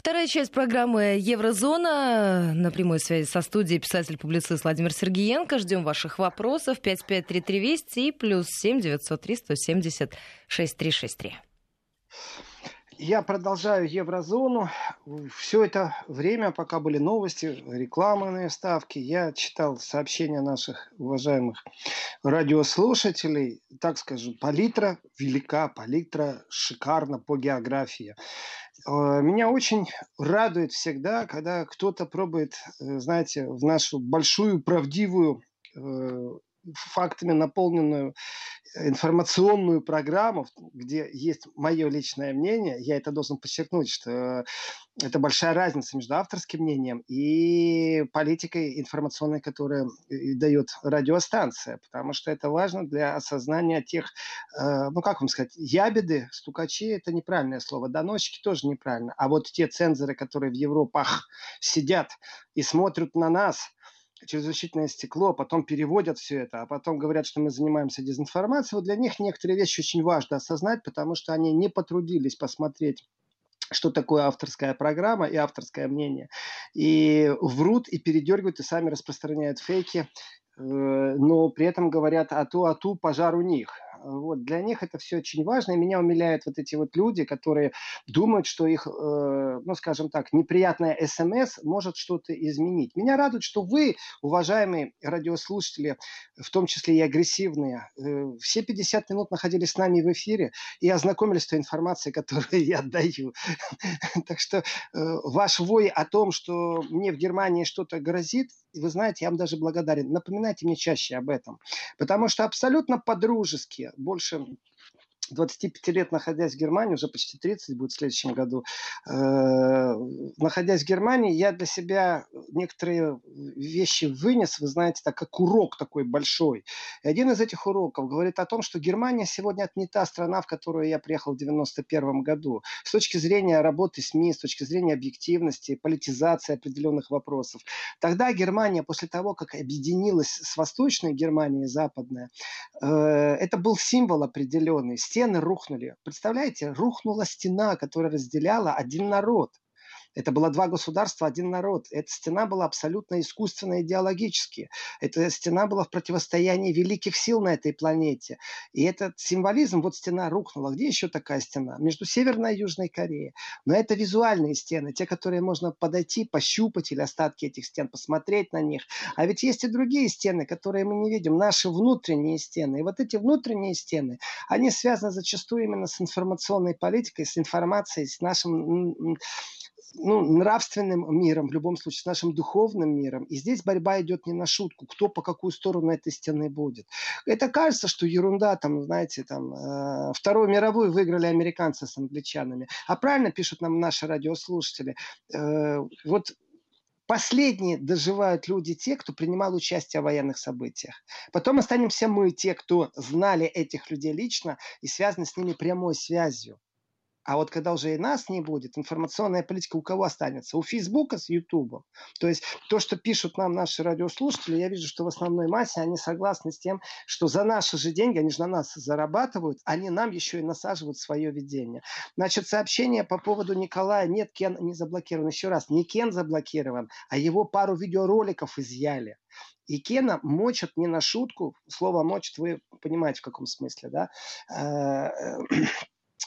Вторая часть программы «Еврозона». На прямой связи со студией писатель-публицист Владимир Сергеенко. Ждем ваших вопросов. 553320 и плюс 7 903 170 6363 я продолжаю еврозону. Все это время, пока были новости, рекламные ставки, я читал сообщения наших уважаемых радиослушателей. Так скажу, палитра велика, палитра шикарна по географии. Э, меня очень радует всегда, когда кто-то пробует, э, знаете, в нашу большую правдивую э, фактами наполненную информационную программу, где есть мое личное мнение, я это должен подчеркнуть, что это большая разница между авторским мнением и политикой информационной, которую дает радиостанция, потому что это важно для осознания тех, э, ну как вам сказать, ябеды, стукачи – это неправильное слово, доносчики тоже неправильно, а вот те цензоры, которые в Европах сидят и смотрят на нас – через защитное стекло, потом переводят все это, а потом говорят, что мы занимаемся дезинформацией. Вот для них некоторые вещи очень важно осознать, потому что они не потрудились посмотреть что такое авторская программа и авторское мнение. И врут, и передергивают, и сами распространяют фейки, э, но при этом говорят, а ту, а ту пожар у них. Вот, для них это все очень важно, и меня умиляют вот эти вот люди, которые думают, что их, э, ну, скажем так, неприятная СМС может что-то изменить. Меня радует, что вы, уважаемые радиослушатели, в том числе и агрессивные, э, все 50 минут находились с нами в эфире и ознакомились с той информацией, которую я даю. Так что э, ваш вой о том, что мне в Германии что-то грозит, вы знаете, я вам даже благодарен. Напоминайте мне чаще об этом. Потому что абсолютно по-дружески больше 25 лет находясь в Германии, уже почти 30 будет в следующем году, э, находясь в Германии, я для себя некоторые вещи вынес, вы знаете, так как урок такой большой. И один из этих уроков говорит о том, что Германия сегодня это не та страна, в которую я приехал в 91 году. С точки зрения работы СМИ, с точки зрения объективности, политизации определенных вопросов. Тогда Германия, после того, как объединилась с Восточной Германией, Западная, э, это был символ определенный, стены рухнули. Представляете, рухнула стена, которая разделяла один народ. Это было два государства, один народ. Эта стена была абсолютно искусственно идеологически. Эта стена была в противостоянии великих сил на этой планете. И этот символизм, вот стена рухнула. Где еще такая стена? Между Северной и Южной Кореей. Но это визуальные стены, те, которые можно подойти, пощупать или остатки этих стен, посмотреть на них. А ведь есть и другие стены, которые мы не видим, наши внутренние стены. И вот эти внутренние стены, они связаны зачастую именно с информационной политикой, с информацией, с нашим ну, нравственным миром, в любом случае, с нашим духовным миром. И здесь борьба идет не на шутку, кто по какую сторону этой стены будет. Это кажется, что ерунда, там, знаете, там, э, Вторую мировую выиграли американцы с англичанами. А правильно пишут нам наши радиослушатели. Э, вот Последние доживают люди те, кто принимал участие в военных событиях. Потом останемся мы, те, кто знали этих людей лично и связаны с ними прямой связью. А вот когда уже и нас не будет, информационная политика у кого останется? У Фейсбука с Ютубом. То есть то, что пишут нам наши радиослушатели, я вижу, что в основной массе они согласны с тем, что за наши же деньги, они же на нас зарабатывают, они нам еще и насаживают свое видение. Значит, сообщение по поводу Николая. Нет, Кен не заблокирован. Еще раз, не Кен заблокирован, а его пару видеороликов изъяли. И Кена мочат не на шутку. Слово мочат, вы понимаете, в каком смысле, да?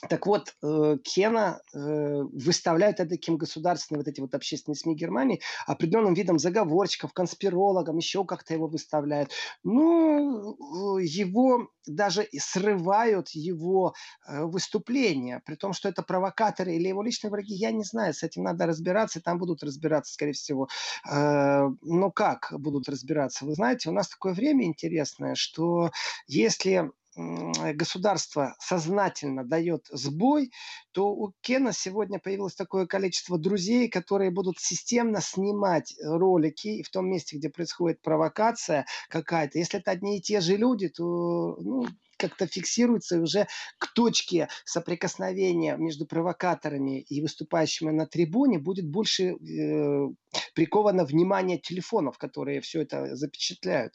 Э, так вот, э, Кена э, выставляют таким государственным вот эти вот общественные СМИ Германии определенным видом заговорщиков, конспирологом, еще как-то его выставляют. Ну, его даже срывают его э, выступления, при том, что это провокаторы или его личные враги, я не знаю, с этим надо разбираться, и там будут разбираться, скорее всего. Но как будут разбираться? Вы знаете, у нас такое время интересное, что если государство сознательно дает сбой, то у Кена сегодня появилось такое количество друзей, которые будут системно снимать ролики в том месте, где происходит провокация какая-то. Если это одни и те же люди, то ну, как-то фиксируется, и уже к точке соприкосновения между провокаторами и выступающими на трибуне будет больше э, приковано внимание телефонов, которые все это запечатляют.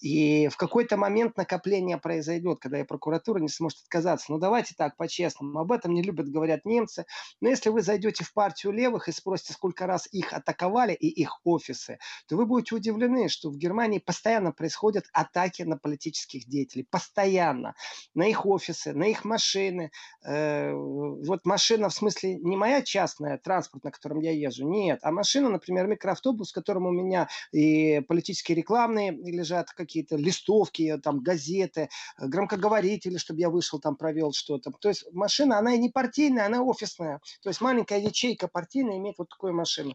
И в какой-то момент накопление произойдет, когда и прокуратура не сможет отказаться. Ну давайте так, по-честному. Об этом не любят говорят немцы. Но если вы зайдете в партию левых и спросите, сколько раз их атаковали и их офисы, то вы будете удивлены, что в Германии постоянно происходят атаки на политических деятелей. Постоянно. На их офисы, на их машины. Э, вот машина в смысле не моя частная, транспорт, на котором я езжу, нет. А машина, например, микроавтобус, в котором у меня и политические рекламные лежат какие-то листовки, там газеты, громкоговорители, чтобы я вышел там провел что-то. То есть машина, она и не партийная, она офисная. То есть маленькая ячейка партийная имеет вот такую машину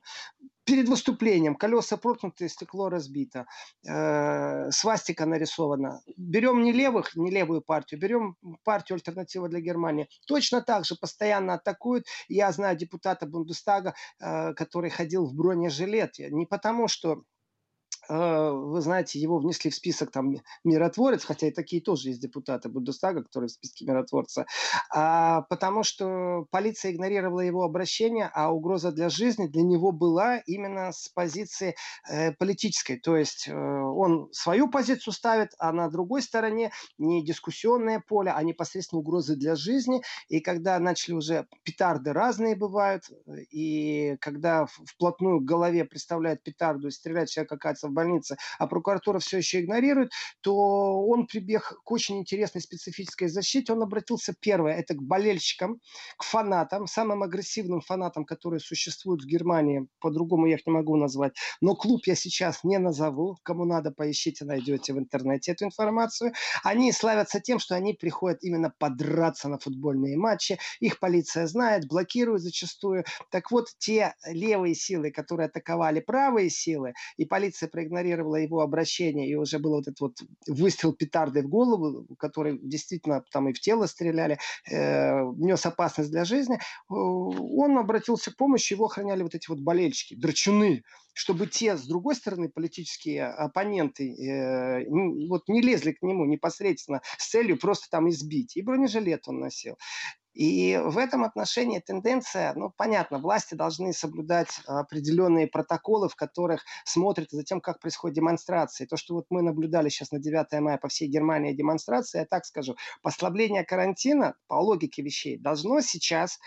перед выступлением колеса проткнуты, стекло разбито, э, свастика нарисована. Берем не левых, не левую партию, берем партию «Альтернатива для Германии». Точно так же постоянно атакуют. Я знаю депутата Бундестага, э, который ходил в бронежилете. Не потому, что вы знаете, его внесли в список там миротворец, хотя и такие тоже есть депутаты Бундестага, которые в списке миротворца, а, потому что полиция игнорировала его обращение, а угроза для жизни для него была именно с позиции э, политической. То есть э, он свою позицию ставит, а на другой стороне не дискуссионное поле, а непосредственно угрозы для жизни. И когда начали уже петарды разные бывают, и когда вплотную к голове представляют петарду и стреляет человек оказывается в больнице, а прокуратура все еще игнорирует, то он прибег к очень интересной специфической защите. Он обратился первое, это к болельщикам, к фанатам, самым агрессивным фанатам, которые существуют в Германии. По-другому я их не могу назвать. Но клуб я сейчас не назову. Кому надо, поищите, найдете в интернете эту информацию. Они славятся тем, что они приходят именно подраться на футбольные матчи. Их полиция знает, блокирует зачастую. Так вот, те левые силы, которые атаковали правые силы, и полиция проигнорировала его обращение, и уже был вот этот вот выстрел петарды в голову, который действительно там и в тело стреляли, э, нес опасность для жизни, он обратился к помощи, его охраняли вот эти вот болельщики, драчуны, чтобы те, с другой стороны, политические оппоненты э, вот не лезли к нему непосредственно с целью просто там избить. И бронежилет он носил. И в этом отношении тенденция, ну, понятно, власти должны соблюдать определенные протоколы, в которых смотрят за тем, как происходит демонстрация. То, что вот мы наблюдали сейчас на 9 мая по всей Германии демонстрации, я так скажу, послабление карантина, по логике вещей, должно сейчас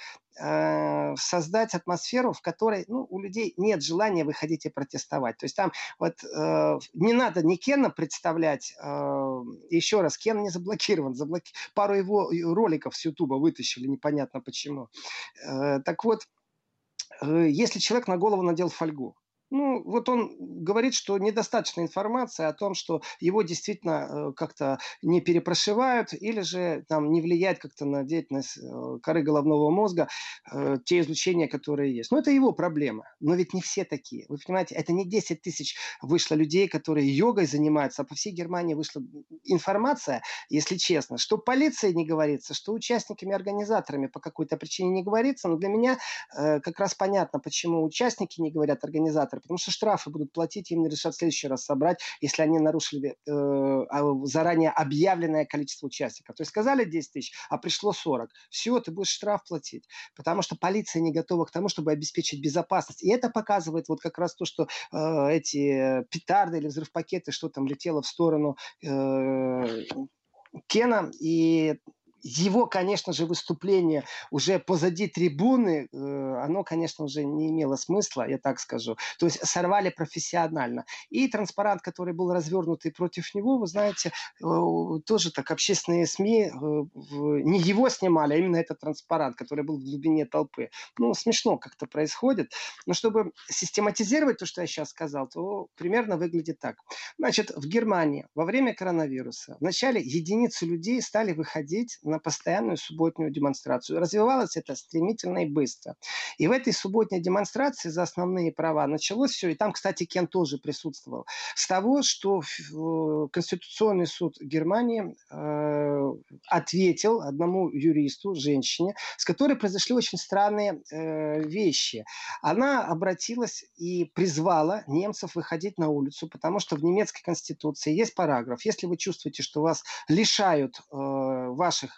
создать атмосферу, в которой ну, у людей нет желания выходить и протестовать. То есть там вот э, не надо ни Кена представлять, э, еще раз, Кен не заблокирован, заблоки... пару его роликов с Ютуба вытащили, непонятно почему. Э, так вот, э, если человек на голову надел фольгу, ну, вот он говорит, что недостаточно информации о том, что его действительно э, как-то не перепрошивают или же там не влияет как-то на деятельность э, коры головного мозга э, те излучения, которые есть. Ну, это его проблема. Но ведь не все такие. Вы понимаете, это не 10 тысяч вышло людей, которые йогой занимаются, а по всей Германии вышла информация, если честно, что полиции не говорится, что участниками, организаторами по какой-то причине не говорится. Но для меня как раз понятно, почему участники не говорят, организаторы организаторы, потому что штрафы будут платить, им решат в следующий раз собрать, если они нарушили э, а, заранее объявленное количество участников. То есть сказали 10 тысяч, а пришло 40. Все, ты будешь штраф платить, потому что полиция не готова к тому, чтобы обеспечить безопасность. И это показывает вот как раз то, что э, эти петарды или взрывпакеты, что там летело в сторону э, Кена, и его, конечно же, выступление уже позади трибуны, э, оно, конечно, уже не имело смысла, я так скажу. То есть сорвали профессионально. И транспарант, который был развернутый против него, вы знаете, э, тоже так общественные СМИ э, не его снимали, а именно этот транспарант, который был в глубине толпы. Ну, смешно как-то происходит. Но чтобы систематизировать то, что я сейчас сказал, то примерно выглядит так. Значит, в Германии во время коронавируса вначале единицы людей стали выходить на постоянную субботнюю демонстрацию. Развивалось это стремительно и быстро. И в этой субботней демонстрации за основные права началось все, и там, кстати, Кен тоже присутствовал, с того, что э, Конституционный суд Германии э, ответил одному юристу, женщине, с которой произошли очень странные э, вещи. Она обратилась и призвала немцев выходить на улицу, потому что в немецкой конституции есть параграф, если вы чувствуете, что вас лишают э, ваших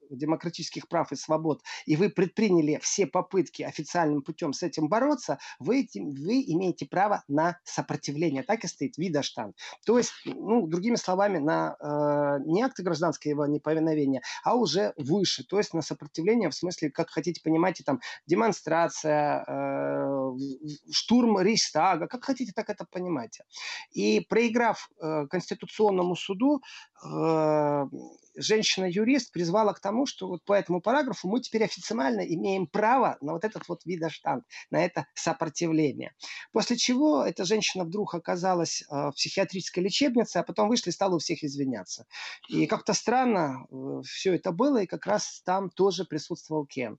демократических прав и свобод, и вы предприняли все попытки официальным путем с этим бороться, вы, вы имеете право на сопротивление. Так и стоит Видаштан. То есть, ну, другими словами, на э, не акты гражданского неповиновения, а уже выше. То есть на сопротивление в смысле, как хотите понимаете, там демонстрация, э, штурм Рейхстага, как хотите, так это понимаете. И проиграв э, Конституционному суду, э, женщина-юрист призвала к тому, что вот по этому параграфу мы теперь официально имеем право на вот этот вот видоштант, на это сопротивление. После чего эта женщина вдруг оказалась э, в психиатрической лечебнице, а потом вышла и стала у всех извиняться. И как-то странно э, все это было, и как раз там тоже присутствовал Кен.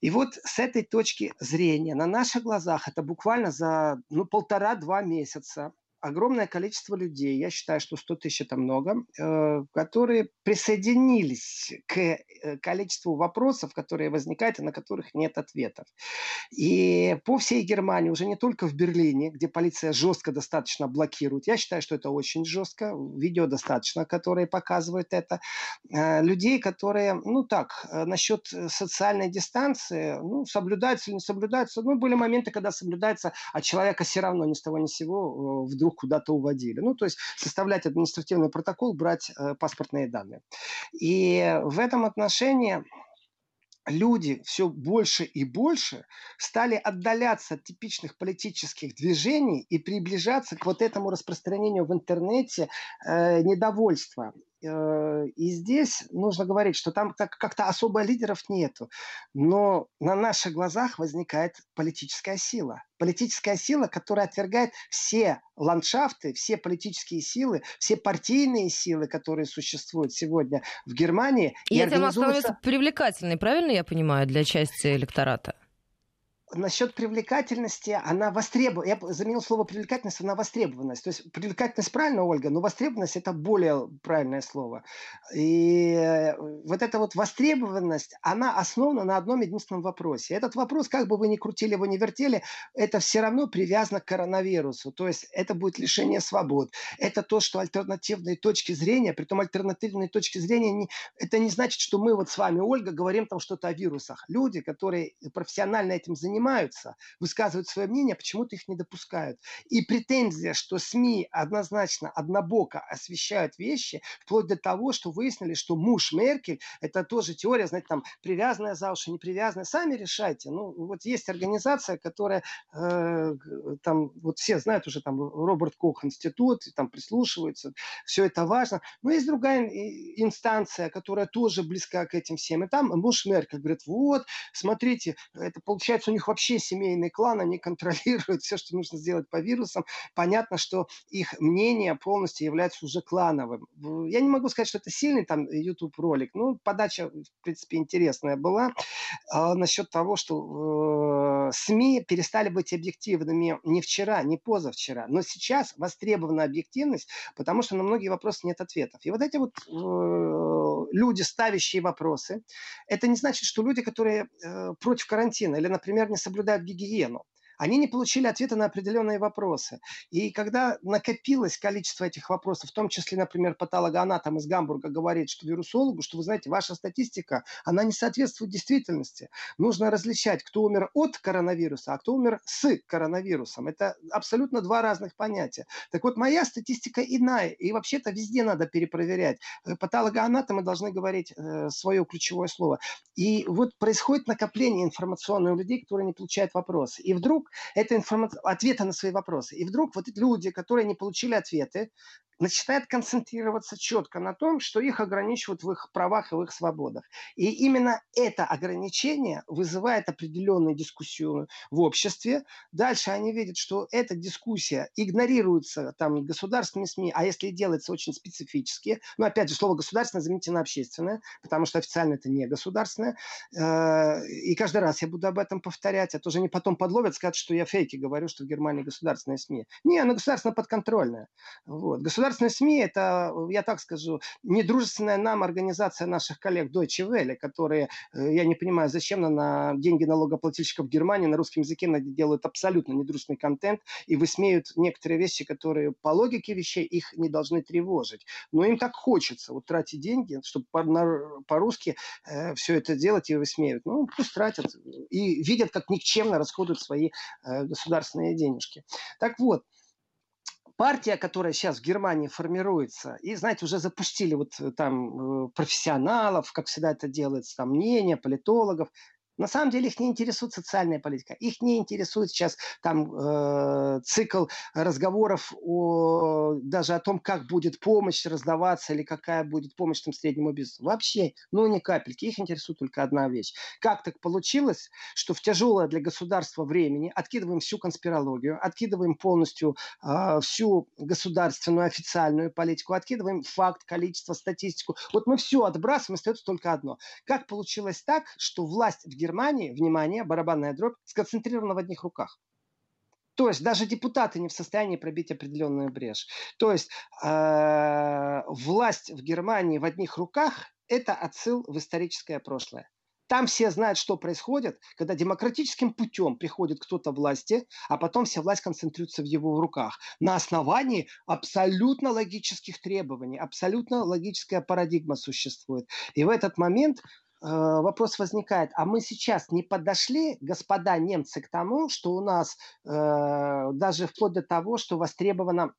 И вот с этой точки зрения на наших глазах это буквально за ну, полтора-два месяца огромное количество людей, я считаю, что 100 тысяч это много, э, которые присоединились к э, количеству вопросов, которые возникают и на которых нет ответов. И по всей Германии, уже не только в Берлине, где полиция жестко достаточно блокирует, я считаю, что это очень жестко, видео достаточно, которые показывают это, э, людей, которые, ну так, насчет социальной дистанции, ну, соблюдаются или не соблюдаются, ну, были моменты, когда соблюдается, а человека все равно ни с того ни с сего вдруг вдруг куда-то уводили. Ну, то есть составлять административный протокол, брать э, паспортные данные. И в этом отношении люди все больше и больше стали отдаляться от типичных политических движений и приближаться к вот этому распространению в интернете э, недовольства. Э, и здесь нужно говорить, что там как-то особо лидеров нету. Но на наших глазах возникает политическая сила. Политическая сила, которая отвергает все ландшафты, все политические силы, все партийные силы, которые существуют сегодня в Германии. И, и этим организуются... становится привлекательной, правильно я понимаю, для части электората? Насчет привлекательности, она востребована. Я заменил слово привлекательность на востребованность. То есть привлекательность правильно, Ольга, но востребованность это более правильное слово. И э, вот эта вот востребованность, она основана на одном единственном вопросе. Этот вопрос, как бы вы ни крутили его, ни вертели, это все равно привязано к коронавирусу. То есть это будет лишение свобод. Это то, что альтернативные точки зрения, при том альтернативные точки зрения, не, это не значит, что мы вот с вами, Ольга, говорим там что-то о вирусах. Люди, которые профессионально этим занимаются, занимаются, высказывают свое мнение, почему-то их не допускают. И претензия, что СМИ однозначно однобоко освещают вещи, вплоть до того, что выяснили, что муж Меркель, это тоже теория, знаете, там, привязанная за уши, не привязанная, сами решайте. Ну, вот есть организация, которая, э, там, вот все знают уже, там, Роберт Кох институт, там, прислушиваются, все это важно. Но есть другая инстанция, которая тоже близка к этим всем. И там муж Меркель говорит, вот, смотрите, это получается у них вообще семейный клан, они контролируют все, что нужно сделать по вирусам. Понятно, что их мнение полностью является уже клановым. Я не могу сказать, что это сильный там YouTube ролик, но подача, в принципе, интересная была э, насчет того, что э, СМИ перестали быть объективными не вчера, не позавчера, но сейчас востребована объективность, потому что на многие вопросы нет ответов. И вот эти вот э, люди, ставящие вопросы, это не значит, что люди, которые э, против карантина или, например, не соблюдают гигиену они не получили ответа на определенные вопросы. И когда накопилось количество этих вопросов, в том числе, например, патологоанатом из Гамбурга говорит, что вирусологу, что вы знаете, ваша статистика, она не соответствует действительности. Нужно различать, кто умер от коронавируса, а кто умер с коронавирусом. Это абсолютно два разных понятия. Так вот, моя статистика иная, и вообще-то везде надо перепроверять. Э, патологоанатомы должны говорить э, свое ключевое слово. И вот происходит накопление информационной у людей, которые не получают вопросы. И вдруг это информация, ответы на свои вопросы. И вдруг вот эти люди, которые не получили ответы, начинает концентрироваться четко на том, что их ограничивают в их правах и в их свободах. И именно это ограничение вызывает определенную дискуссию в обществе. Дальше они видят, что эта дискуссия игнорируется там государственными СМИ, а если делается очень специфически, ну опять же слово государственное замените на общественное, потому что официально это не государственное. Э, и каждый раз я буду об этом повторять, а то же не потом подловят, скажут, что я фейки говорю, что в Германии государственные СМИ. Не, оно государственно подконтрольное. Вот. Государство государственные СМИ, это, я так скажу, недружественная нам организация наших коллег Deutsche Welle, которые, э, я не понимаю, зачем на, деньги налогоплательщиков Германии на русском языке делают абсолютно недружественный контент и высмеют некоторые вещи, которые по логике вещей их не должны тревожить. Но им так хочется вот тратить деньги, чтобы по-русски э, все это делать и высмеивать. Ну, пусть тратят и видят, как никчемно расходуют свои э, государственные денежки. Так вот, партия, которая сейчас в Германии формируется, и, знаете, уже запустили вот э, там э, профессионалов, как всегда это делается, там мнения политологов, на самом деле их не интересует социальная политика. Их не интересует сейчас там э, цикл разговоров о, даже о том, как будет помощь раздаваться или какая будет помощь там среднему бизнесу. Вообще, ну ни капельки. Их интересует только одна вещь. Как так получилось, что в тяжелое для государства времени откидываем всю конспирологию, откидываем полностью э, всю государственную официальную политику, откидываем факт, количество, статистику. Вот мы все отбрасываем, остается только одно. Как получилось так, что власть в Германии Германии, внимание, барабанная дробь, сконцентрирована в одних руках. То есть даже депутаты не в состоянии пробить определенную брешь. То есть э, власть в Германии в одних руках – это отсыл в историческое прошлое. Там все знают, что происходит, когда демократическим путем приходит кто-то власти, а потом вся власть концентрируется в его руках. На основании абсолютно логических требований, абсолютно логическая парадигма существует. И в этот момент вопрос возникает, а мы сейчас не подошли, господа немцы, к тому, что у нас э, даже вплоть до того, что востребована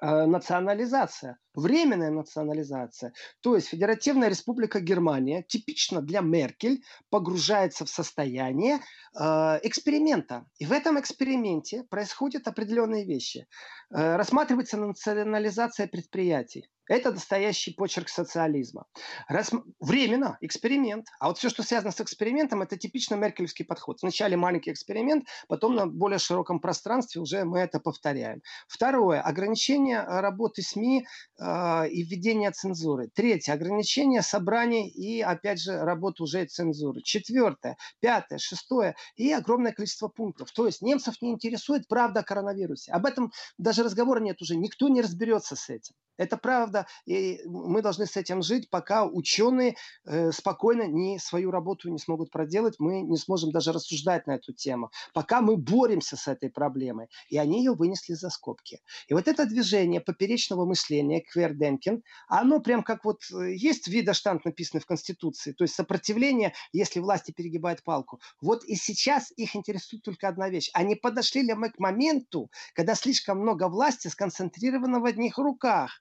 э, национализация, временная национализация. То есть Федеративная Республика Германия, типично для Меркель, погружается в состояние э, эксперимента. И в этом эксперименте происходят определенные вещи. Э, рассматривается национализация предприятий. Это настоящий почерк социализма. Раз... Временно, эксперимент. А вот все, что связано с экспериментом, это типично меркельский подход. Сначала маленький эксперимент, потом на более широком пространстве уже мы это повторяем. Второе. Ограничение работы СМИ э, и введение цензуры. Третье. Ограничение собраний и, опять же, работы уже цензуры. Четвертое. Пятое. Шестое. И огромное количество пунктов. То есть немцев не интересует правда о коронавирусе. Об этом даже разговора нет уже. Никто не разберется с этим. Это правда, и мы должны с этим жить, пока ученые э, спокойно не свою работу не смогут проделать, мы не сможем даже рассуждать на эту тему. Пока мы боремся с этой проблемой, и они ее вынесли за скобки. И вот это движение поперечного мышления, кверденкин, оно прям как вот э, есть видоштант написанный в Конституции, то есть сопротивление, если власти перегибают палку. Вот и сейчас их интересует только одна вещь. Они подошли ли мы к моменту, когда слишком много власти сконцентрировано в одних руках,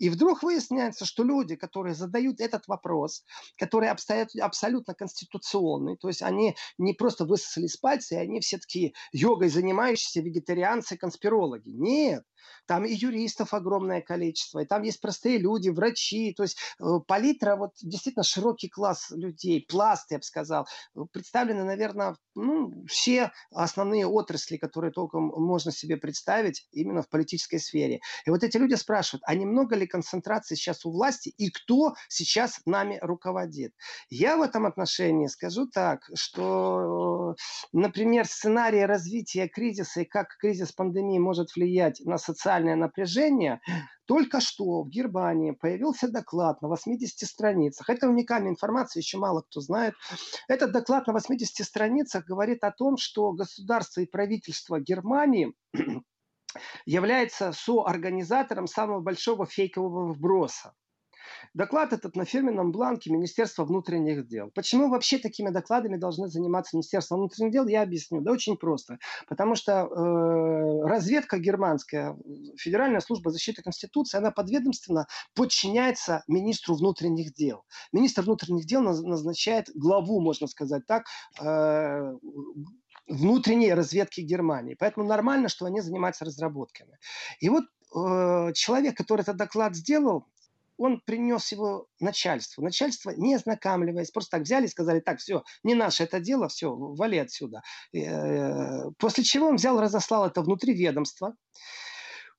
и вдруг выясняется, что люди, которые задают этот вопрос, которые абсолютно конституционные, то есть они не просто высосали с пальца, и они все таки йогой занимающиеся вегетарианцы, конспирологи. Нет, там и юристов огромное количество, и там есть простые люди, врачи, то есть э, палитра, вот действительно широкий класс людей, пласт, я бы сказал, представлены, наверное, ну, все основные отрасли, которые только можно себе представить именно в политической сфере. И вот эти люди спрашивают, а немного ли концентрации сейчас у власти и кто сейчас нами руководит? Я в этом отношении скажу так, что, например, сценарий развития кризиса и как кризис пандемии может влиять на социальное напряжение, только что в Германии появился доклад на 80 страницах. Это уникальная информация, еще мало кто знает. Этот доклад на 80 страницах говорит о том, что государство и правительство Германии является соорганизатором самого большого фейкового вброса. Доклад этот на фирменном бланке Министерства внутренних дел. Почему вообще такими докладами должны заниматься Министерство внутренних дел, я объясню. Да очень просто. Потому что э, разведка германская, Федеральная служба защиты Конституции, она подведомственно подчиняется министру внутренних дел. Министр внутренних дел назначает главу, можно сказать так, э, внутренней разведки Германии. Поэтому нормально, что они занимаются разработками. И вот э, человек, который этот доклад сделал, он принес его начальству. Начальство, не ознакомливаясь, просто так взяли и сказали, так, все, не наше это дело, все, вали отсюда. Э, после чего он взял, разослал это внутри ведомства.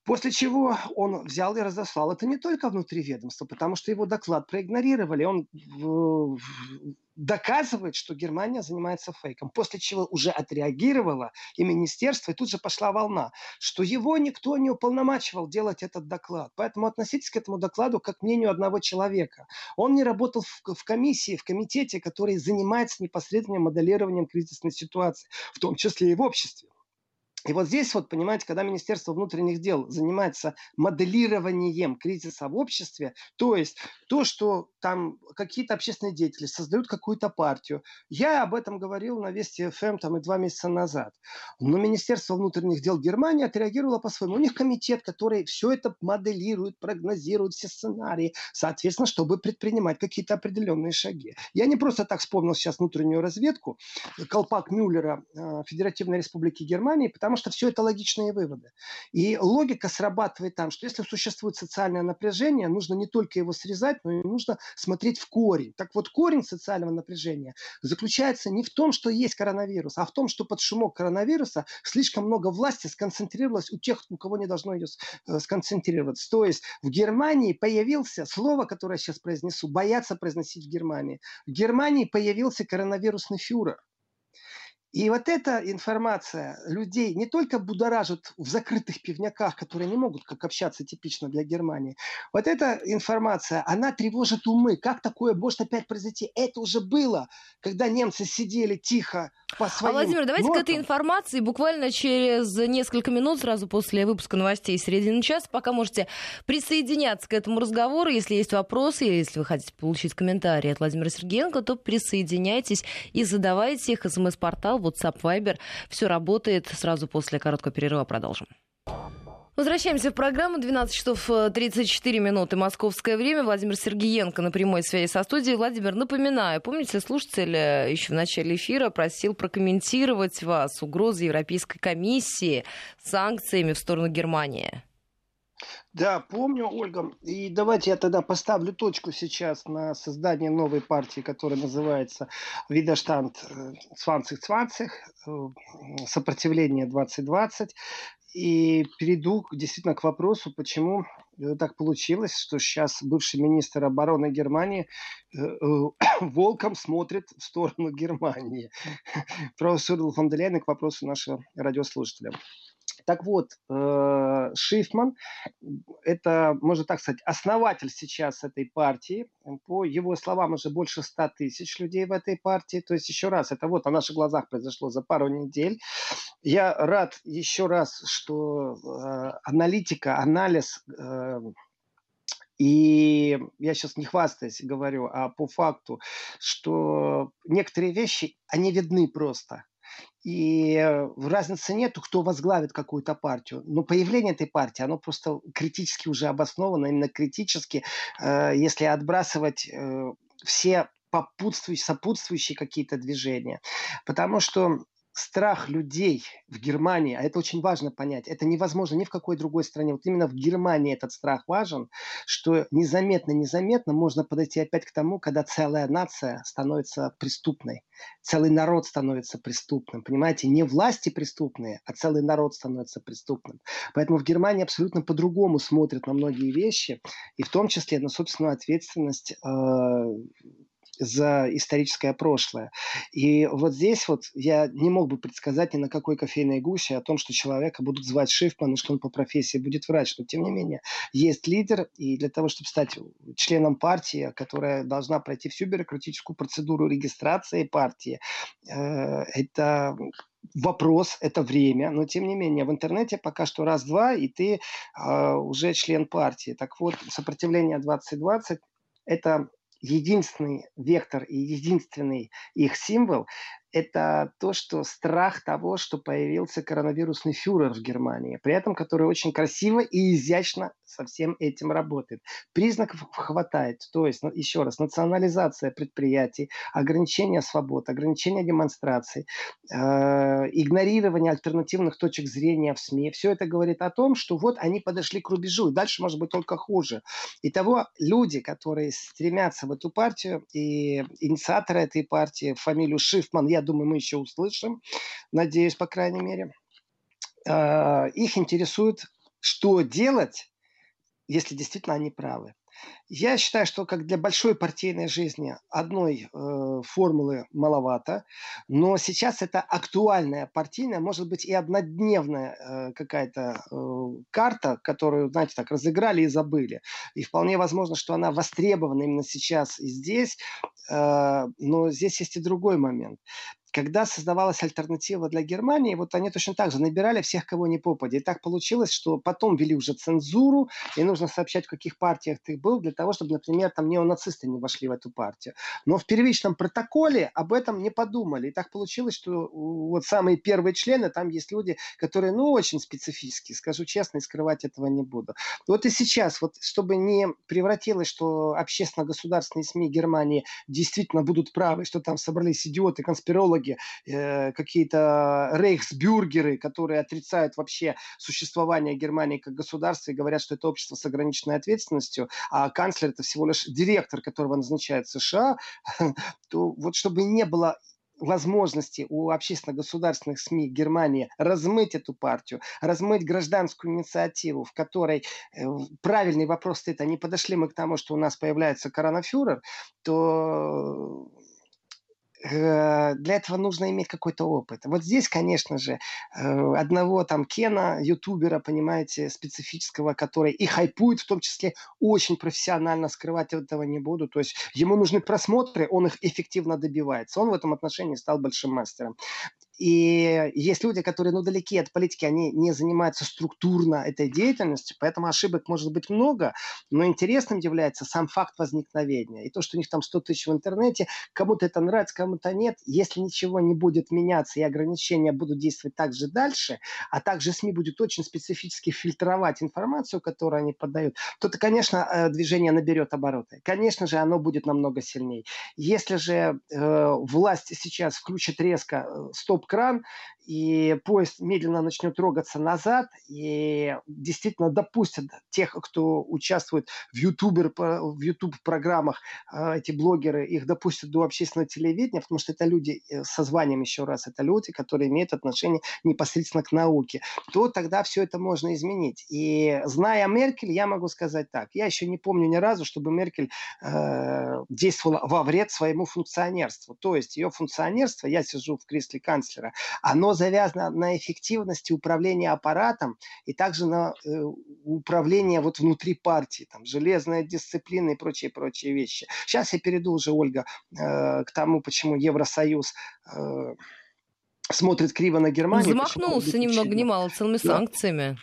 После чего он взял и разослал это не только внутри ведомства, потому что его доклад проигнорировали. Он доказывает, что Германия занимается фейком. После чего уже отреагировало и министерство, и тут же пошла волна, что его никто не уполномачивал делать этот доклад. Поэтому относитесь к этому докладу как к мнению одного человека. Он не работал в, в комиссии, в комитете, который занимается непосредственным моделированием кризисной ситуации, в том числе и в обществе. И вот здесь вот, понимаете, когда Министерство внутренних дел занимается моделированием кризиса в обществе, то есть то, что там какие-то общественные деятели создают какую-то партию. Я об этом говорил на Вести ФМ эм там и два месяца назад. Но Министерство внутренних дел Германии отреагировало по-своему. У них комитет, который все это моделирует, прогнозирует все сценарии, соответственно, чтобы предпринимать какие-то определенные шаги. Я не просто так вспомнил сейчас внутреннюю разведку, колпак Мюллера э, Федеративной Республики Германии, потому потому что все это логичные выводы. И логика срабатывает там, что если существует социальное напряжение, нужно не только его срезать, но и нужно смотреть в корень. Так вот, корень социального напряжения заключается не в том, что есть коронавирус, а в том, что под шумок коронавируса слишком много власти сконцентрировалось у тех, у кого не должно ее э, сконцентрироваться. То есть в Германии появился слово, которое я сейчас произнесу, боятся произносить в Германии. В Германии появился коронавирусный фюрер. И вот эта информация людей не только будоражит в закрытых пивняках, которые не могут как общаться типично для Германии. Вот эта информация, она тревожит умы. Как такое может опять произойти? Это уже было, когда немцы сидели тихо по своим А, Владимир, давайте нотам. к этой информации буквально через несколько минут, сразу после выпуска новостей середины часа, пока можете присоединяться к этому разговору. Если есть вопросы, или если вы хотите получить комментарии от Владимира Сергеенко, то присоединяйтесь и задавайте их. СМС-портал WhatsApp, Viber. Все работает. Сразу после короткого перерыва продолжим. Возвращаемся в программу. 12 часов 34 э, минуты московское время. Владимир Сергеенко на прямой связи со студией. Владимир, напоминаю, помните, слушатель э, еще в начале эфира просил прокомментировать вас угрозы Европейской комиссии санкциями в сторону Германии. Да, помню, Ольга. И давайте я тогда поставлю точку сейчас на создание новой партии, которая называется Widerstand 2020, сопротивление 2020. И перейду действительно к вопросу, почему так получилось, что сейчас бывший министр обороны Германии э, э, волком смотрит в сторону Германии. Профессор фон к вопросу нашего радиослушателя. Так вот, э, Шифман, это, можно так сказать, основатель сейчас этой партии. По его словам, уже больше 100 тысяч людей в этой партии. То есть, еще раз, это вот на наших глазах произошло за пару недель. Я рад еще раз, что э, аналитика, анализ э, и я сейчас не хвастаюсь, говорю, а по факту, что некоторые вещи, они видны просто. И э, разницы нету, кто возглавит какую-то партию. Но появление этой партии, оно просто критически уже обосновано, именно критически, э, если отбрасывать э, все попутствующие, сопутствующие какие-то движения. Потому что страх людей в Германии, а это очень важно понять, это невозможно ни в какой другой стране. Вот именно в Германии этот страх важен, что незаметно-незаметно можно подойти опять к тому, когда целая нация становится преступной, целый народ становится преступным. Понимаете, не власти преступные, а целый народ становится преступным. Поэтому в Германии абсолютно по-другому смотрят на многие вещи, и в том числе на собственную ответственность э, за историческое прошлое. И вот здесь вот я не мог бы предсказать ни на какой кофейной гуще о том, что человека будут звать Шифман и что он по профессии будет врач. Но тем не менее, есть лидер, и для того, чтобы стать членом партии, которая должна пройти всю бюрократическую процедуру регистрации партии, э, это вопрос, это время, но тем не менее в интернете пока что раз-два, и ты э, уже член партии. Так вот, сопротивление 2020 это единственный вектор и единственный их символ это то, что страх того, что появился коронавирусный фюрер в Германии, при этом который очень красиво и изящно со всем этим работает. Признаков хватает, то есть, ну, еще раз, национализация предприятий, ограничение свобод, ограничение демонстраций, э, игнорирование альтернативных точек зрения в СМИ, все это говорит о том, что вот они подошли к рубежу, и дальше может быть только хуже. Итого люди, которые стремятся в эту партию, и инициаторы этой партии, фамилию Шифман, я думаю, мы еще услышим, надеюсь, по крайней мере. А, их интересует что делать, если действительно они правы. Я считаю, что как для большой партийной жизни одной э, формулы маловато, но сейчас это актуальная партийная, может быть и однодневная э, какая-то э, карта, которую, знаете, так разыграли и забыли. И вполне возможно, что она востребована именно сейчас и здесь, э, но здесь есть и другой момент когда создавалась альтернатива для Германии, вот они точно так же набирали всех, кого не попади. И так получилось, что потом вели уже цензуру, и нужно сообщать, в каких партиях ты был, для того, чтобы, например, там неонацисты не вошли в эту партию. Но в первичном протоколе об этом не подумали. И так получилось, что вот самые первые члены, там есть люди, которые, ну, очень специфические, скажу честно, и скрывать этого не буду. Вот и сейчас, вот чтобы не превратилось, что общественно-государственные СМИ Германии действительно будут правы, что там собрались идиоты, конспирологи, идеологи, э, какие-то рейхсбюргеры, которые отрицают вообще существование Германии как государства и говорят, что это общество с ограниченной ответственностью, а канцлер это всего лишь директор, которого назначает США, то вот чтобы не было возможности у общественно-государственных СМИ Германии размыть эту партию, размыть гражданскую инициативу, в которой э, правильный вопрос стоит, а не подошли мы к тому, что у нас появляется коронафюрер, то для этого нужно иметь какой-то опыт. Вот здесь, конечно же, э, одного там Кена, ютубера, понимаете, специфического, который и хайпует, в том числе очень профессионально, скрывать этого не буду. То есть ему нужны просмотры, он их эффективно добивается. Он в этом отношении стал большим мастером. И есть люди, которые ну, далеки от политики, они не занимаются структурно этой деятельностью, поэтому ошибок может быть много, но интересным является сам факт возникновения. И то, что у них там 100 тысяч в интернете, кому-то это нравится, кому-то нет. Если ничего не будет меняться и ограничения будут действовать также дальше, а также СМИ будет очень специфически фильтровать информацию, которую они подают, то, то конечно, э, движение наберет обороты. Конечно же, оно будет намного сильнее. Если же э, власть сейчас включит резко э, стоп кран и поезд медленно начнет трогаться назад, и действительно допустят тех, кто участвует в YouTube, в YouTube программах, а, эти блогеры, их допустят до общественного телевидения, потому что это люди э, со званием еще раз, это люди, которые имеют отношение непосредственно к науке, то тогда все это можно изменить. И зная Меркель, я могу сказать так, я еще не помню ни разу, чтобы Меркель э, действовала во вред своему функционерству. То есть ее функционерство, я сижу в кресле канцлера, оно завязано на эффективности управления аппаратом и также на э, управление вот внутри партии, там, железная дисциплина и прочие-прочие вещи. Сейчас я перейду уже, Ольга, э, к тому, почему Евросоюз э, смотрит криво на Германию. Замахнулся ни много ни мало целыми да. санкциями.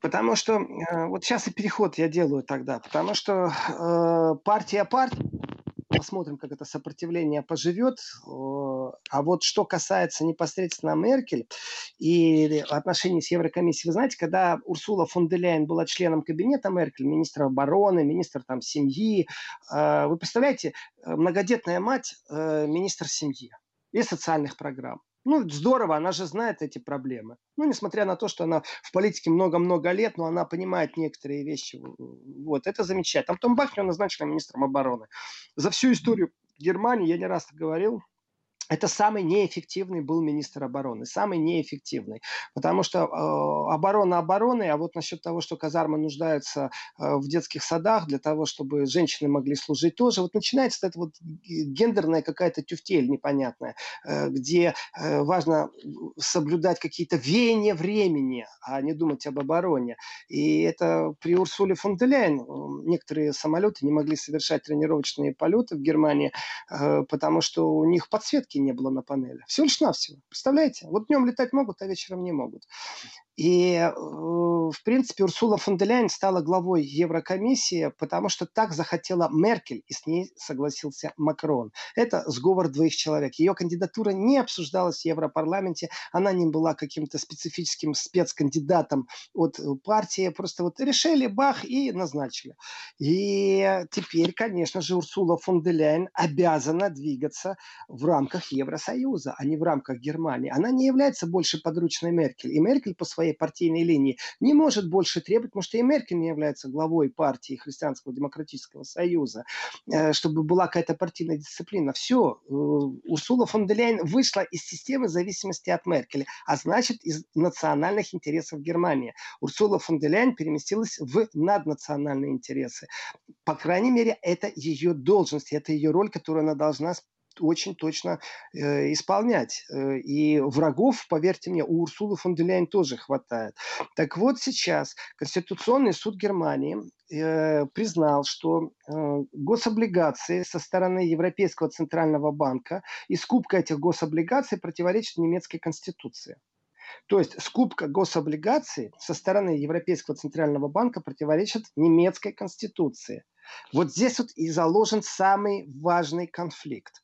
Потому что, э, вот сейчас и переход я делаю тогда, потому что э, партия партия посмотрим, как это сопротивление поживет. А вот что касается непосредственно Меркель и отношений с Еврокомиссией, вы знаете, когда Урсула фон де Ляйен была членом кабинета Меркель, министра обороны, министр там семьи, э, вы представляете, э, многодетная мать, э, министр семьи и социальных программ. Ну, здорово, она же знает эти проблемы. Ну, несмотря на то, что она в политике много-много лет, но она понимает некоторые вещи. Вот, это замечательно. Том Бахнер назначили министром обороны. За всю историю Германии, я не раз говорил, это самый неэффективный был министр обороны, самый неэффективный, потому что э, оборона обороны, а вот насчет того, что казармы нуждаются э, в детских садах для того, чтобы женщины могли служить тоже, вот начинается эта вот гендерная какая-то тюфтель непонятная, э, где э, важно соблюдать какие-то веяния времени, а не думать об обороне. И это при Урсуле фон де некоторые самолеты не могли совершать тренировочные полеты в Германии, э, потому что у них подсветки не было на панели. Всего лишь навсего. Представляете? Вот днем летать могут, а вечером не могут. И, э, в принципе, Урсула фон де Ляйен стала главой Еврокомиссии, потому что так захотела Меркель, и с ней согласился Макрон. Это сговор двоих человек. Ее кандидатура не обсуждалась в Европарламенте, она не была каким-то специфическим спецкандидатом от партии, просто вот решили, бах, и назначили. И теперь, конечно же, Урсула фон де Ляйен обязана двигаться в рамках Евросоюза, а не в рамках Германии. Она не является больше подручной Меркель. И Меркель по своей партийной линии не может больше требовать, потому что и Меркель не является главой партии Христианского демократического союза, э, чтобы была какая-то партийная дисциплина. Все, э, Урсула фон де Ляйен вышла из системы зависимости от Меркеля, а значит из национальных интересов Германии. Урсула фон де Ляйен переместилась в наднациональные интересы. По крайней мере, это ее должность, это ее роль, которую она должна очень точно э, исполнять. Э, и врагов, поверьте мне, у Урсулы фон де Ляйен тоже хватает. Так вот сейчас Конституционный суд Германии э, признал, что э, гособлигации со стороны Европейского центрального банка и скупка этих гособлигаций противоречит немецкой конституции. То есть скупка гособлигаций со стороны Европейского центрального банка противоречит немецкой конституции. Вот здесь вот и заложен самый важный конфликт.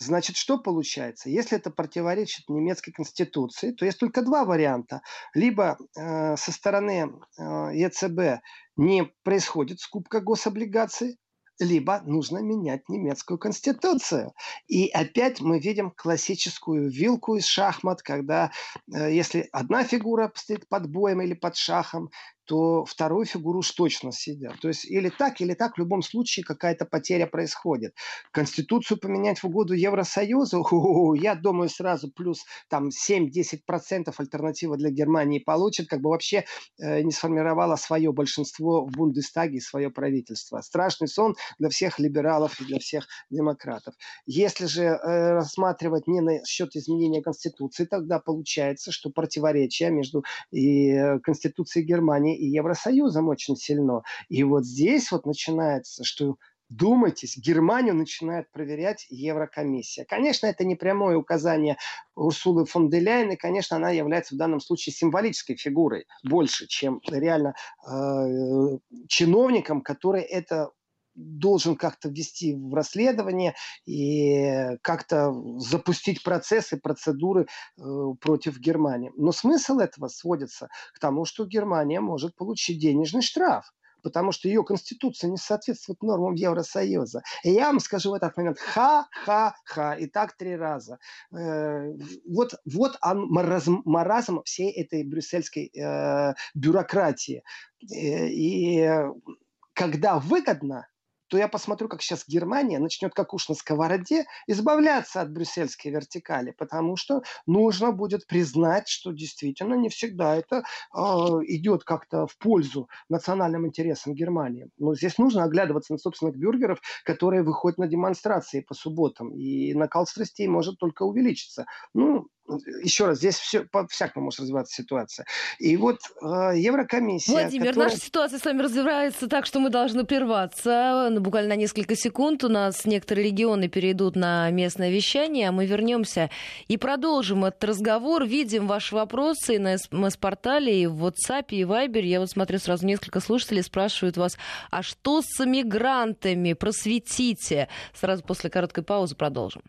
Значит, что получается? Если это противоречит немецкой конституции, то есть только два варианта. Либо э, со стороны э, ЕЦБ не происходит скупка гособлигаций, либо нужно менять немецкую конституцию. И опять мы видим классическую вилку из шахмат, когда э, если одна фигура стоит под боем или под шахом, то вторую фигуру уж точно сидят. То есть или так, или так, в любом случае какая-то потеря происходит. Конституцию поменять в угоду Евросоюзу, я думаю, сразу плюс там 7-10% альтернатива для Германии получит, как бы вообще э, не сформировала свое большинство в Бундестаге и свое правительство. Страшный сон для всех либералов и для всех демократов. Если же э, рассматривать не на счет изменения Конституции, тогда получается, что противоречие между и, э, Конституцией Германии и Евросоюзом очень сильно. И вот здесь вот начинается, что Думайтесь, Германию начинает проверять Еврокомиссия. Конечно, это не прямое указание Урсулы фон де Ляйен, и, конечно, она является в данном случае символической фигурой больше, чем реально э, чиновником, который это должен как-то ввести в расследование и как-то запустить процессы, процедуры э, против Германии. Но смысл этого сводится к тому, что Германия может получить денежный штраф потому что ее конституция не соответствует нормам Евросоюза. И я вам скажу в этот момент ха-ха-ха, и так три раза. Э, вот, вот он, маразм, маразм всей этой брюссельской э, бюрократии. Э, и когда выгодно, то я посмотрю, как сейчас Германия начнет, как уж на сковороде, избавляться от брюссельской вертикали, потому что нужно будет признать, что действительно не всегда это э, идет как-то в пользу национальным интересам Германии. Но здесь нужно оглядываться на собственных бюргеров, которые выходят на демонстрации по субботам, и накал страстей может только увеличиться. Ну, еще раз, здесь все по-всякому может развиваться ситуация. И вот э, Еврокомиссия... Владимир, которая... наша ситуация с вами развивается так, что мы должны прерваться ну, буквально на несколько секунд. У нас некоторые регионы перейдут на местное вещание, а мы вернемся и продолжим этот разговор. Видим ваши вопросы и на СМС-портале, и в WhatsApp, и в Viber. Я вот смотрю, сразу несколько слушателей спрашивают вас, а что с мигрантами? Просветите. Сразу после короткой паузы продолжим.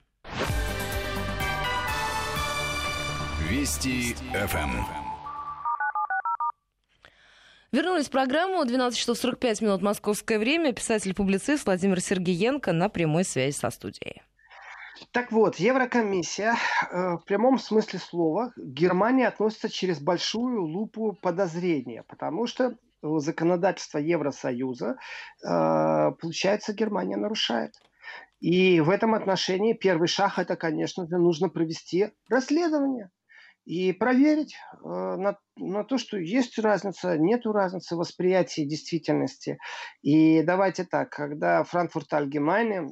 Вести ФМ. Вернулись в программу. 12 часов 45 минут московское время. Писатель-публицист Владимир Сергеенко на прямой связи со студией. Так вот, Еврокомиссия э, в прямом смысле слова к Германии относится через большую лупу подозрения, потому что законодательство Евросоюза, э, получается, Германия нарушает. И в этом отношении первый шаг это, конечно, нужно провести расследование и проверить э, на, на то, что есть разница, нет разницы в восприятии действительности. И давайте так, когда Frankfurter Allgemeine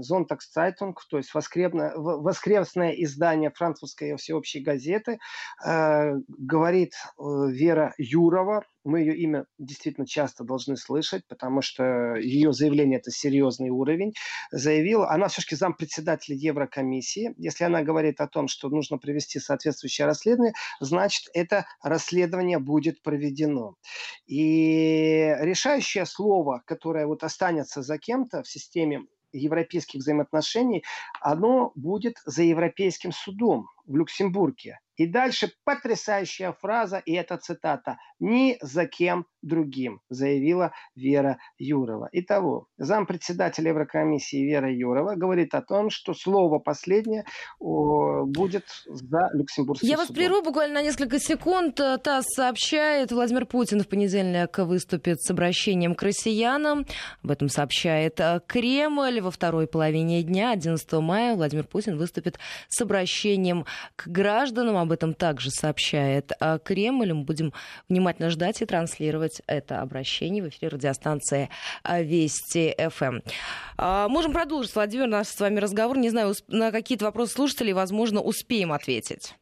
Sonntagszeitung, то есть воскресное, воскресное издание франкфуртской всеобщей газеты, э, говорит э, Вера Юрова, мы ее имя действительно часто должны слышать, потому что ее заявление это серьезный уровень. Заявила, она все-таки зампредседателя Еврокомиссии. Если она говорит о том, что нужно провести соответствующее расследование, значит, это расследование будет проведено. И решающее слово, которое вот останется за кем-то в системе европейских взаимоотношений, оно будет за Европейским судом в Люксембурге. И дальше потрясающая фраза, и это цитата. «Ни за кем другим», заявила Вера Юрова. Итого, зампредседатель Еврокомиссии Вера Юрова говорит о том, что слово последнее будет за Люксембургским Я вас судом. прерву буквально на несколько секунд. ТАСС сообщает, Владимир Путин в понедельник выступит с обращением к россиянам. Об этом сообщает э, Кремль. Во второй половине дня, 11 мая, Владимир Путин выступит с обращением к гражданам. Об этом также сообщает э, Кремль. Мы будем внимательно ждать и транслировать это обращение в эфире радиостанции э, Вести ФМ. А, можем продолжить, Владимир, наш с вами разговор. Не знаю, на какие-то вопросы слушателей, возможно, успеем ответить.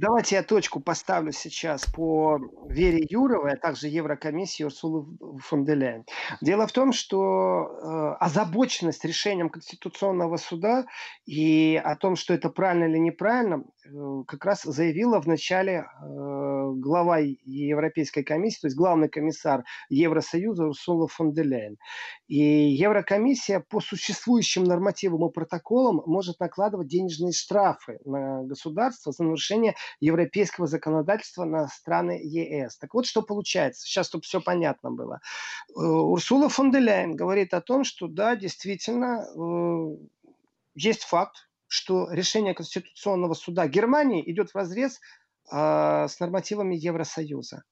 Давайте я точку поставлю сейчас по Вере Юровой, а также Еврокомиссии Урсулы фон де Ляйен. Дело в том, что э, озабоченность решением Конституционного суда и о том, что это правильно или неправильно, как раз заявила в начале э, глава Европейской комиссии, то есть главный комиссар Евросоюза Урсула фон де Ляйен. И Еврокомиссия по существующим нормативам и протоколам может накладывать денежные штрафы на государство за нарушение европейского законодательства на страны ЕС. Так вот, что получается, сейчас, чтобы все понятно было. Э, Урсула фон де Ляйен говорит о том, что да, действительно, э, есть факт, что решение Конституционного суда Германии идет в разрез э, с нормативами Евросоюза.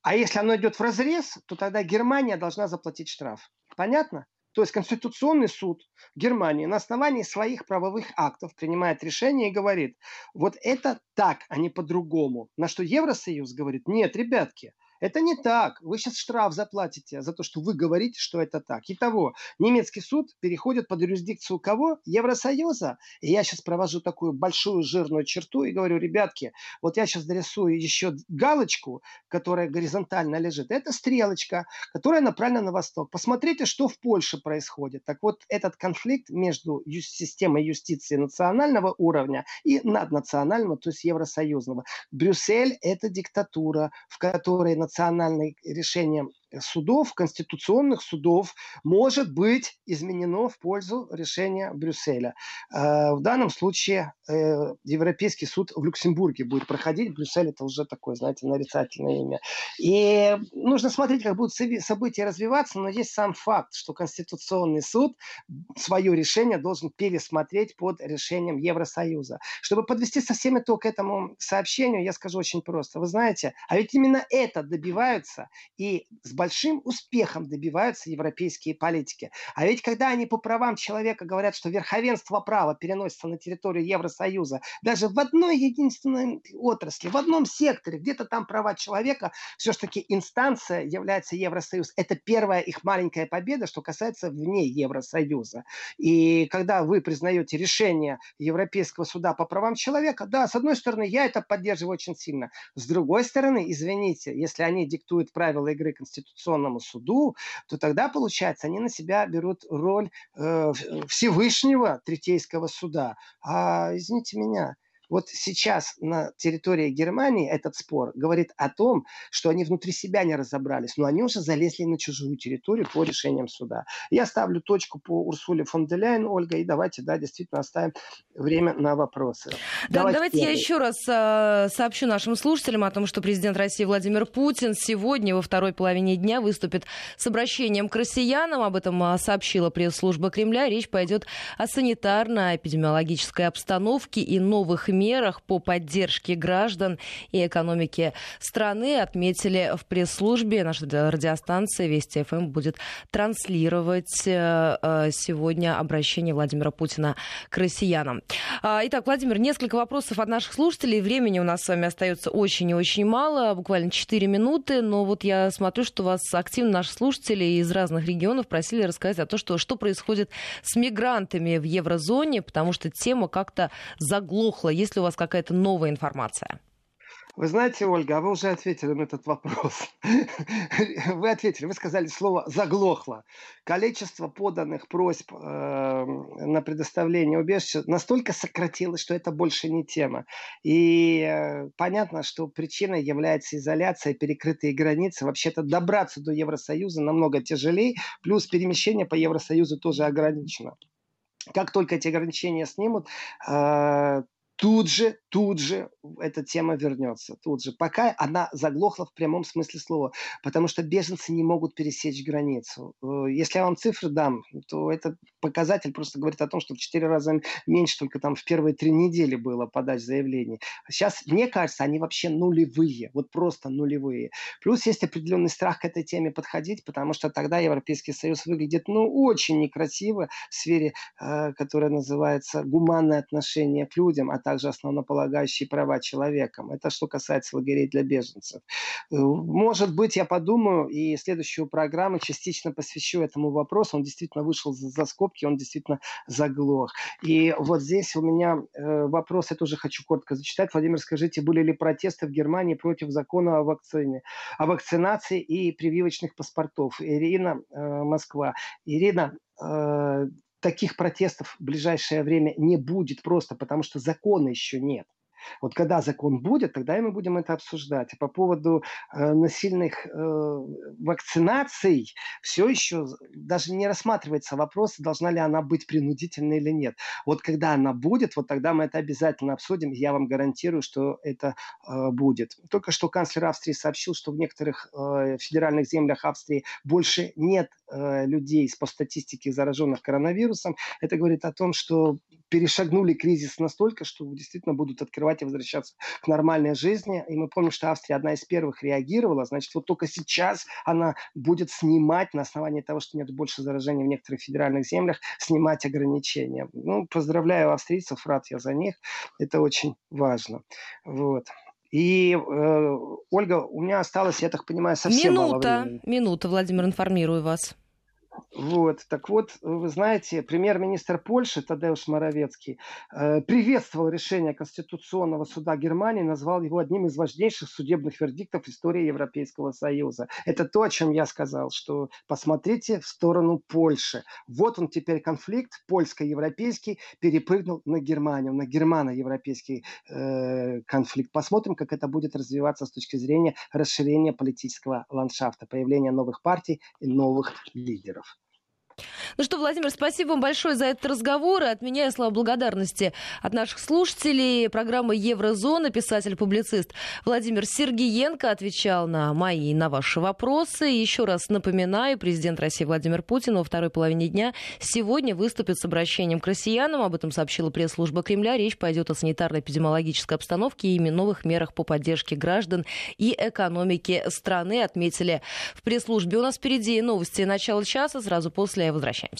А если оно идет в разрез, то тогда Германия должна заплатить штраф. Понятно? То есть Конституционный суд Германии на основании своих правовых актов принимает решение и говорит, вот это так, а не по-другому. На что Евросоюз говорит, нет, ребятки, это не так. Вы сейчас штраф заплатите за то, что вы говорите, что это так. Итого, немецкий суд переходит под юрисдикцию кого? Евросоюза. И я сейчас провожу такую большую жирную черту и говорю, ребятки, вот я сейчас дорисую еще галочку, которая горизонтально лежит. Это стрелочка, которая направлена на восток. Посмотрите, что в Польше происходит. Так вот, этот конфликт между системой юстиции национального уровня и наднационального, то есть евросоюзного. Брюссель – это диктатура, в которой национальное решение судов, конституционных судов, может быть изменено в пользу решения Брюсселя. Э, в данном случае э, Европейский суд в Люксембурге будет проходить. Брюссель это уже такое, знаете, нарицательное имя. И нужно смотреть, как будут события развиваться, но есть сам факт, что Конституционный суд свое решение должен пересмотреть под решением Евросоюза. Чтобы подвести совсем итог этому сообщению, я скажу очень просто. Вы знаете, а ведь именно это добиваются и с большим успехом добиваются европейские политики. А ведь когда они по правам человека говорят, что верховенство права переносится на территорию Евросоюза, даже в одной единственной отрасли, в одном секторе, где-то там права человека, все-таки инстанция является Евросоюз. Это первая их маленькая победа, что касается вне Евросоюза. И когда вы признаете решение Европейского суда по правам человека, да, с одной стороны, я это поддерживаю очень сильно. С другой стороны, извините, если они диктуют правила игры Конституции, Конституционному суду, то тогда, получается, они на себя берут роль э, Всевышнего Третейского суда. А, извините меня, вот сейчас на территории Германии этот спор говорит о том, что они внутри себя не разобрались, но они уже залезли на чужую территорию по решениям суда. Я ставлю точку по Урсуле фон де Ляйен, Ольга, и давайте, да, действительно оставим время на вопросы. Да, давайте, давайте я еще раз э, сообщу нашим слушателям о том, что президент России Владимир Путин сегодня во второй половине дня выступит с обращением к россиянам. Об этом э, сообщила пресс-служба Кремля. Речь пойдет о санитарно-эпидемиологической обстановке и новых мерах мерах по поддержке граждан и экономики страны отметили в пресс-службе. Наша радиостанция Вести ФМ будет транслировать э, э, сегодня обращение Владимира Путина к россиянам. А, итак, Владимир, несколько вопросов от наших слушателей. Времени у нас с вами остается очень и очень мало, буквально 4 минуты. Но вот я смотрю, что вас активно наши слушатели из разных регионов просили рассказать о том, что, что происходит с мигрантами в еврозоне, потому что тема как-то заглохла. Есть ли у вас какая-то новая информация? Вы знаете, Ольга, а вы уже ответили на этот вопрос. Вы ответили, вы сказали слово «заглохло». Количество поданных просьб э, на предоставление убежища настолько сократилось, что это больше не тема. И э, понятно, что причиной является изоляция, перекрытые границы. Вообще-то добраться до Евросоюза намного тяжелее, плюс перемещение по Евросоюзу тоже ограничено. Как только эти ограничения снимут, э, тут же тут же эта тема вернется, тут же. Пока она заглохла в прямом смысле слова, потому что беженцы не могут пересечь границу. Э, если я вам цифры дам, то этот показатель просто говорит о том, что в четыре раза меньше только там в первые три недели было подач заявлений. Сейчас, мне кажется, они вообще нулевые, вот просто нулевые. Плюс есть определенный страх к этой теме подходить, потому что тогда Европейский Союз выглядит, ну, очень некрасиво в сфере, э, которая называется гуманное отношение к людям, а также основополагающие права человеком. Это что касается лагерей для беженцев. Э, может быть, я подумаю и следующую программу частично посвящу этому вопросу. Он действительно вышел за, за скобки, он действительно заглох. И вот здесь у меня э, вопрос, я тоже хочу коротко зачитать. Владимир, скажите, были ли протесты в Германии против закона о вакцине, о вакцинации и прививочных паспортов? Ирина, э, Москва. Ирина, э, таких протестов в ближайшее время не будет просто потому, что закона еще нет. Вот когда закон будет, тогда и мы будем это обсуждать. А по поводу э, насильных э, вакцинаций все еще даже не рассматривается вопрос, должна ли она быть принудительной или нет. Вот когда она будет, вот тогда мы это обязательно обсудим. Я вам гарантирую, что это э, будет. Только что канцлер Австрии сообщил, что в некоторых э, федеральных землях Австрии больше нет э, людей по статистике зараженных коронавирусом. Это говорит о том, что перешагнули кризис настолько, что действительно будут открывать и возвращаться к нормальной жизни. И мы помним, что Австрия одна из первых реагировала. Значит, вот только сейчас она будет снимать на основании того, что нет больше заражений в некоторых федеральных землях, снимать ограничения. Ну, поздравляю австрийцев, рад я за них. Это очень важно. Вот. И, э, Ольга, у меня осталось, я так понимаю, совсем минута, мало времени. Минута, Владимир, информирую вас. Вот, так вот, вы знаете, премьер-министр Польши Тадеуш Моровецкий э, приветствовал решение Конституционного суда Германии, назвал его одним из важнейших судебных вердиктов истории Европейского Союза. Это то, о чем я сказал, что посмотрите в сторону Польши. Вот он теперь конфликт польско-европейский перепрыгнул на Германию, на германо-европейский э, конфликт. Посмотрим, как это будет развиваться с точки зрения расширения политического ландшафта, появления новых партий и новых лидеров. Ну что, Владимир, спасибо вам большое за этот разговор. И от меня слова благодарности от наших слушателей. Программа «Еврозона», писатель-публицист Владимир Сергиенко отвечал на мои и на ваши вопросы. И еще раз напоминаю, президент России Владимир Путин во второй половине дня сегодня выступит с обращением к россиянам. Об этом сообщила пресс-служба Кремля. Речь пойдет о санитарно-эпидемиологической обстановке и новых мерах по поддержке граждан и экономики страны, отметили в пресс-службе. У нас впереди новости начала часа. Сразу после возвращаемся.